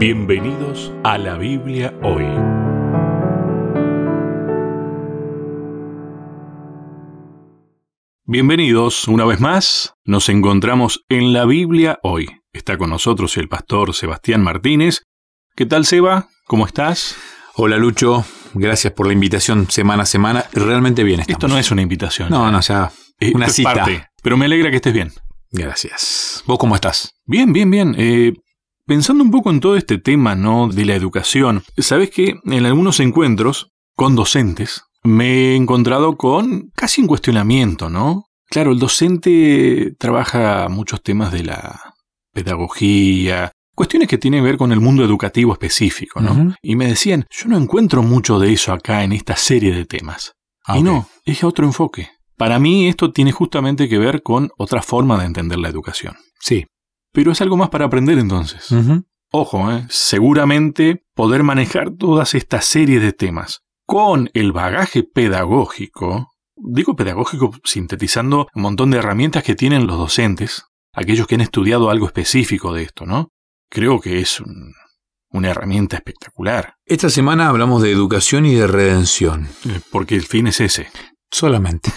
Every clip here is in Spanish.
Bienvenidos a la Biblia hoy. Bienvenidos una vez más. Nos encontramos en la Biblia hoy. Está con nosotros el pastor Sebastián Martínez. ¿Qué tal, Seba? ¿Cómo estás? Hola, Lucho. Gracias por la invitación semana a semana. Realmente bien estamos. Esto no es una invitación. No, no, ya. Eh, una esto es cita. parte, pero me alegra que estés bien. Gracias. ¿Vos cómo estás? Bien, bien, bien. Eh, pensando un poco en todo este tema, ¿no? De la educación. Sabes que en algunos encuentros con docentes me he encontrado con casi un cuestionamiento, ¿no? Claro, el docente trabaja muchos temas de la pedagogía, cuestiones que tienen que ver con el mundo educativo específico, ¿no? Y me decían, yo no encuentro mucho de eso acá en esta serie de temas. Ah, y no, es otro enfoque. Para mí esto tiene justamente que ver con otra forma de entender la educación. Sí. Pero es algo más para aprender entonces. Ojo, ¿eh? seguramente poder manejar todas estas series de temas con el bagaje pedagógico, digo pedagógico sintetizando un montón de herramientas que tienen los docentes, aquellos que han estudiado algo específico de esto, ¿no? Creo que es un- una herramienta espectacular, Esta semana hablamos de educación y de redención. eh, porque el fin es ese. Solamente.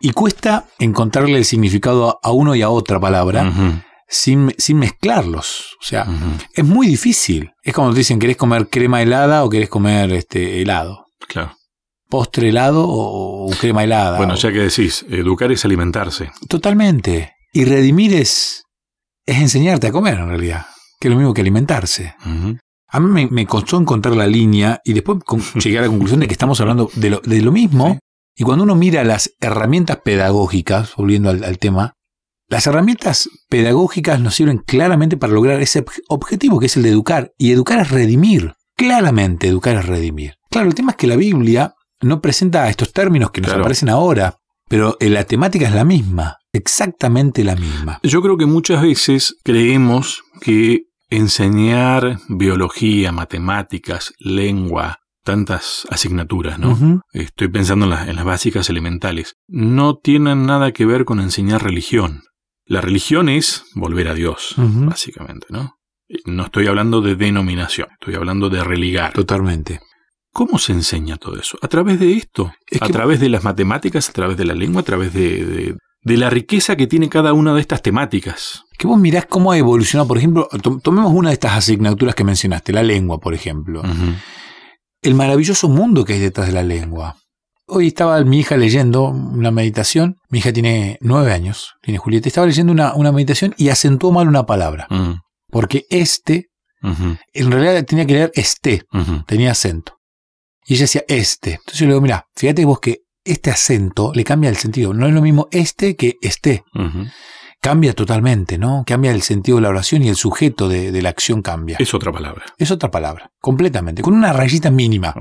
y cuesta encontrarle el significado a- uno y a otra palabra Ujú, sin, sin mezclarlos. O sea, es muy difícil. Es como te dicen, ¿querés comer crema helada o querés comer este helado? claro. ¿Postre helado o, crema helada? Bueno, O- ya que decís, educar es alimentarse. Totalmente. Y redimir es, es enseñarte a comer, en realidad. Que es lo mismo que alimentarse. A mí me, me costó encontrar la línea y después con- llegué a la conclusión de que estamos hablando de lo, de lo mismo. Sí. Y cuando uno mira las herramientas pedagógicas, volviendo al, al tema, las herramientas pedagógicas nos sirven claramente para lograr ese obje- objetivo que es el de educar. Y educar es redimir. Claramente educar es redimir. Claro, el tema es que la Biblia no presenta estos términos que nos Claro. aparecen ahora, pero eh, la temática es la misma, exactamente la misma. Yo creo que muchas veces creemos que enseñar biología, matemáticas, lengua, tantas asignaturas, ¿no? Estoy pensando en las básicas elementales. No tienen nada que ver con enseñar religión. La religión es volver a Dios, básicamente, ¿no? No estoy hablando de denominación, estoy hablando de religar. Totalmente. ¿Cómo se enseña todo eso? A través de esto, Es a que- través de las matemáticas, a través de la lengua, a través de, de- de la riqueza que tiene cada una de estas temáticas. Que vos mirás cómo ha evolucionado, por ejemplo, to- tomemos una de estas asignaturas que mencionaste, la lengua, por ejemplo. El maravilloso mundo que hay detrás de la lengua. Hoy estaba mi hija leyendo una meditación, mi hija tiene nueve años, tiene Julieta, estaba leyendo una, una meditación y acentuó mal una palabra, Mm, porque este, en realidad tenía que leer este, tenía acento. Y ella decía este. Entonces yo le digo, mira, fíjate vos que este acento le cambia el sentido. No es lo mismo este que este. Cambia totalmente, ¿no? Cambia el sentido de la oración y el sujeto de, de la acción cambia. Es otra palabra. Es otra palabra, completamente, con una rayita mínima,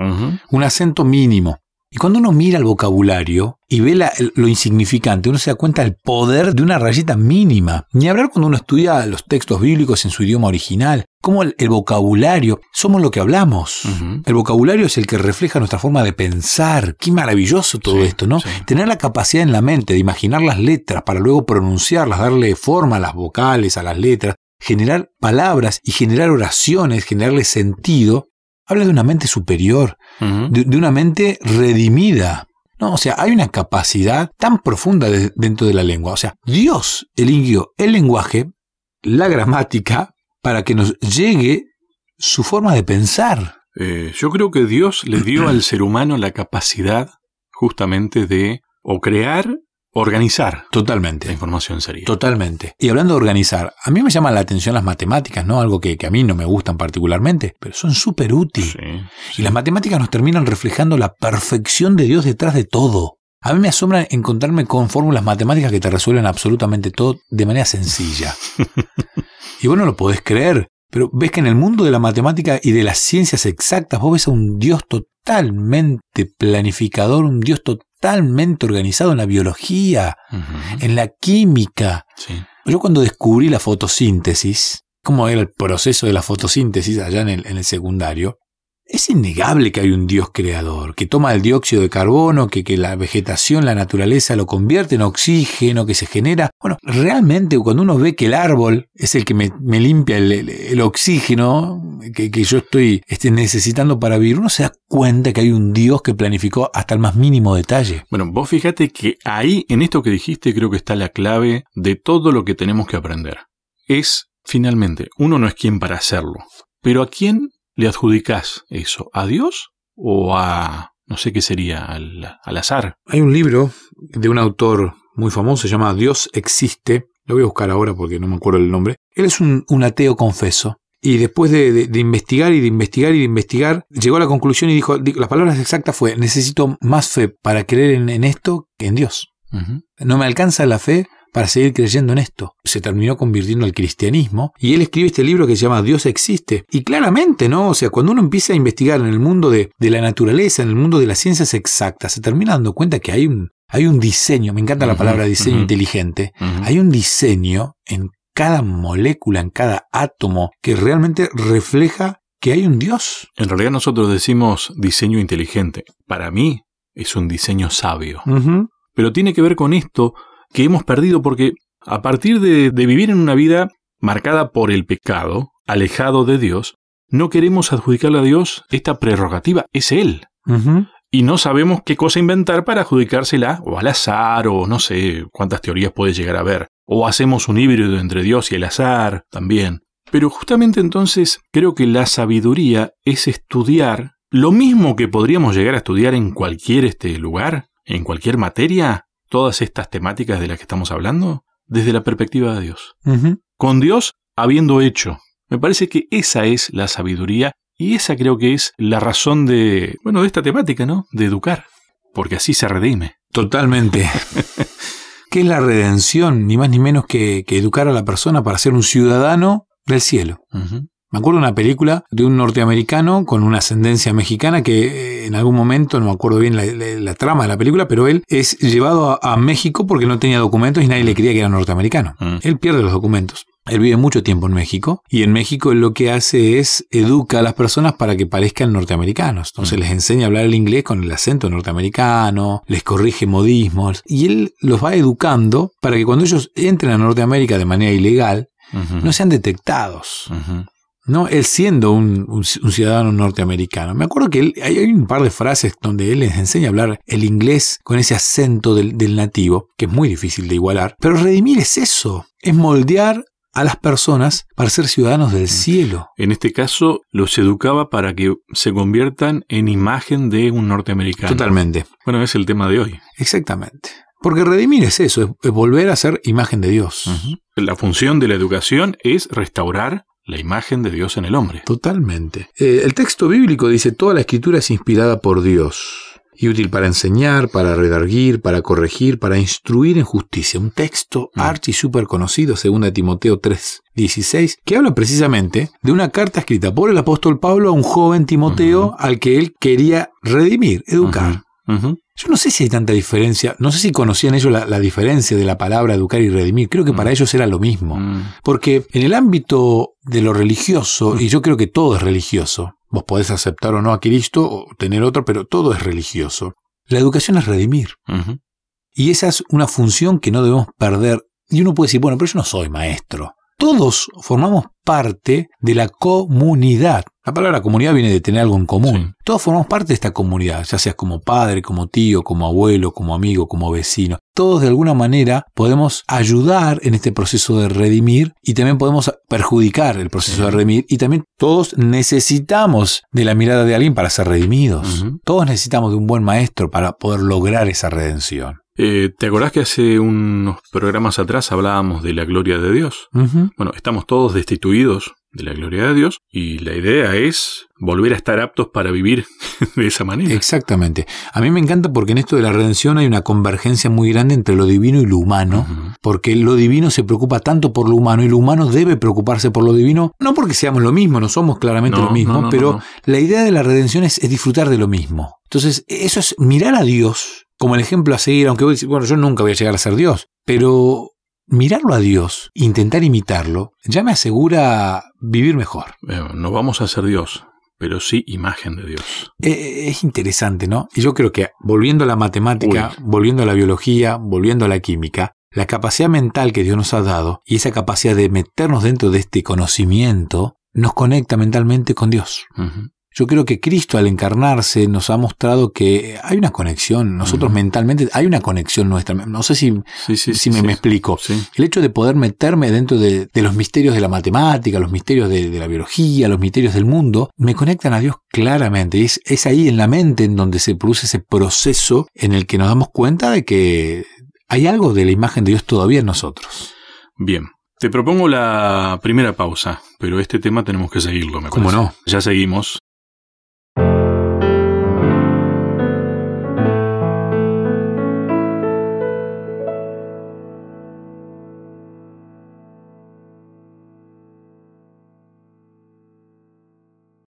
un acento mínimo. Y cuando uno mira el vocabulario y ve la- lo insignificante, uno se da cuenta del poder de una rayita mínima. Ni hablar cuando uno estudia los textos bíblicos en su idioma original, como el, el vocabulario, somos lo que hablamos. El vocabulario es el que refleja nuestra forma de pensar. Qué maravilloso todo Sí, esto, ¿no? sí. Tener la capacidad en la mente de imaginar las letras para luego pronunciarlas, darle forma a las vocales, a las letras, generar palabras y generar oraciones, generarle sentido, habla de una mente superior, de, de una mente redimida. No, o sea, hay una capacidad tan profunda de- dentro de la lengua. O sea, Dios eligió el lenguaje, la gramática, para que nos llegue su forma de pensar. Eh, yo creo que Dios le dio al ser humano la capacidad justamente de o crear organizar. La Totalmente. información sería. Totalmente. Y hablando de organizar, a mí me llaman la atención las matemáticas, ¿no? Algo que, que a mí no me gustan particularmente, pero son súper útiles. Sí, Y las matemáticas nos terminan reflejando la perfección de Dios detrás de todo. A mí me asombra encontrarme con fórmulas matemáticas que te resuelven absolutamente todo de manera sencilla. y vos no lo podés creer, pero ves que en el mundo de la matemática y de las ciencias exactas vos ves a un Dios totalmente planificador, un Dios totalmente organizado en la biología, en la química. Sí. Yo cuando descubrí la fotosíntesis, cómo era el proceso de la fotosíntesis allá en el, en el secundario, es innegable que hay un Dios creador, que toma el dióxido de carbono, que, que, la vegetación, la naturaleza lo convierte en oxígeno, que se genera. Bueno, realmente cuando uno ve que el árbol es el que me, limpia el, el, el oxígeno que, que, yo estoy este, necesitando para vivir, uno se da cuenta que hay un Dios que planificó hasta el más mínimo detalle. Bueno, vos fíjate que ahí, en esto que dijiste, creo que está la clave de todo lo que tenemos que aprender. Es, finalmente, uno no es quien para hacerlo, pero a quién le adjudicás eso? ¿A Dios o a, no sé qué sería, al, al, azar? Hay un libro de un autor muy famoso, se llama Dios existe. Lo voy a buscar ahora porque no me acuerdo el nombre. Él es un, un ateo confeso. Y después de, de, de, investigar y de investigar y de investigar, llegó a la conclusión y dijo, las palabras exactas fue, necesito más fe para creer en, en esto que en Dios. Uh -huh. No me alcanza la fe para seguir creyendo en esto. Se terminó convirtiendo al cristianismo y él escribe este libro que se llama Dios existe. Y claramente, ¿no? O sea, cuando uno empieza a investigar en el mundo de, de la naturaleza, en el mundo de las ciencias exactas, se termina dando cuenta que hay un, hay un diseño, me encanta la uh -huh, palabra diseño uh -huh. inteligente, uh -huh. hay un diseño en cada molécula, en cada átomo, que realmente refleja que hay un Dios. En realidad nosotros decimos diseño inteligente. Para mí es un diseño sabio. Pero tiene que ver con esto que hemos perdido porque a partir de, de, vivir en una vida marcada por el pecado, alejado de Dios, no queremos adjudicarle a Dios esta prerrogativa, es Él. Uh -huh. Y no sabemos qué cosa inventar para adjudicársela, o al azar, o no sé cuántas teorías puede llegar a haber. O hacemos un híbrido entre Dios y el azar, también. Pero justamente entonces creo que la sabiduría es estudiar lo mismo que podríamos llegar a estudiar en cualquier este lugar, en cualquier materia, todas estas temáticas de las que estamos hablando desde la perspectiva de Dios. Uh -huh. Con Dios habiendo hecho. Me parece que esa es la sabiduría y esa creo que es la razón de, bueno, de esta temática, ¿no? De educar, porque así se redime. Totalmente. ¿Qué es la redención? Ni más ni menos que, que, educar a la persona para ser un ciudadano del cielo. Uh -huh. Me acuerdo de una película de un norteamericano con una ascendencia mexicana que eh, en algún momento, no me acuerdo bien la, la, la trama de la película, pero él es llevado a, a, México porque no tenía documentos y nadie le creía que era norteamericano. Mm. Él pierde los documentos. Él vive mucho tiempo en México y en México lo que hace es educa a las personas para que parezcan norteamericanos. Entonces mm. les enseña a hablar el inglés con el acento norteamericano, les corrige modismos y él los va educando para que cuando ellos entren a Norteamérica de manera ilegal uh -huh. no sean detectados. Uh -huh. ¿No? Él siendo un, un, un, ciudadano norteamericano. Me acuerdo que él, hay, un par de frases donde él les enseña a hablar el inglés con ese acento del, del, nativo, que es muy difícil de igualar. Pero redimir es eso, es moldear a las personas para ser ciudadanos del cielo. En este caso, los educaba para que se conviertan en imagen de un norteamericano. Totalmente. Bueno, es el tema de hoy. Exactamente. Porque redimir es eso, es, es volver a ser imagen de Dios. Uh -huh. La función de la educación es restaurar la imagen de Dios en el hombre. Totalmente. Eh, el texto bíblico dice, toda la escritura es inspirada por Dios y útil para enseñar, para redarguir, para corregir, para instruir en justicia. Un texto mm. archi súper conocido, según Timoteo 3, 16, que habla precisamente de una carta escrita por el apóstol Pablo a un joven Timoteo uh -huh. al que él quería redimir, educar. Uh -huh. Uh -huh. Yo no sé si hay tanta diferencia, no sé si conocían ellos la, la diferencia de la palabra educar y redimir, creo que para mm. ellos era lo mismo, mm. porque en el ámbito de lo religioso, y yo creo que todo es religioso, vos podés aceptar o no a Cristo o tener otro, pero todo es religioso, la educación es redimir. Y esa es una función que no debemos perder. Y uno puede decir, bueno, pero yo no soy maestro. Todos formamos parte de la comunidad. La palabra comunidad viene de tener algo en común. Sí. Todos formamos parte de esta comunidad, ya seas como padre, como tío, como abuelo, como amigo, como vecino. Todos de alguna manera podemos ayudar en este proceso de redimir y también podemos perjudicar el proceso sí. de redimir y también todos necesitamos de la mirada de alguien para ser redimidos. Uh -huh. Todos necesitamos de un buen maestro para poder lograr esa redención. Eh, ¿Te acordás que hace unos programas atrás hablábamos de la gloria de Dios? Uh -huh. Bueno, estamos todos destituidos de la gloria de Dios y la idea es volver a estar aptos para vivir de esa manera. Exactamente. A mí me encanta porque en esto de la redención hay una convergencia muy grande entre lo divino y lo humano, uh -huh. porque lo divino se preocupa tanto por lo humano y lo humano debe preocuparse por lo divino, no porque seamos lo mismo, no somos claramente no, lo mismo, no, no, pero la idea de la redención es, es disfrutar de lo mismo. Entonces, eso es mirar a Dios como el ejemplo a seguir, aunque bueno, yo nunca voy a llegar a ser Dios, pero mirarlo a Dios, intentar imitarlo, ya me asegura vivir mejor. no vamos a ser Dios, pero sí imagen de Dios. Eh, es interesante, ¿no? Y yo creo que volviendo a la matemática, volviendo a la biología, volviendo a la química, la capacidad mental que Dios nos ha dado y esa capacidad de meternos dentro de este conocimiento nos conecta mentalmente con Dios. Yo creo que Cristo al encarnarse nos ha mostrado que hay una conexión, nosotros mentalmente hay una conexión nuestra. No sé si, si me, explico. El hecho de poder meterme dentro de, los misterios de la matemática, los misterios de, la biología, los misterios del mundo, me conectan a Dios claramente. Y es, es ahí en la mente en donde se produce ese proceso en el que nos damos cuenta de que hay algo de la imagen de Dios todavía en nosotros. Bien, te propongo la primera pausa, pero este tema tenemos que seguirlo, me ¿Cómo no? Ya seguimos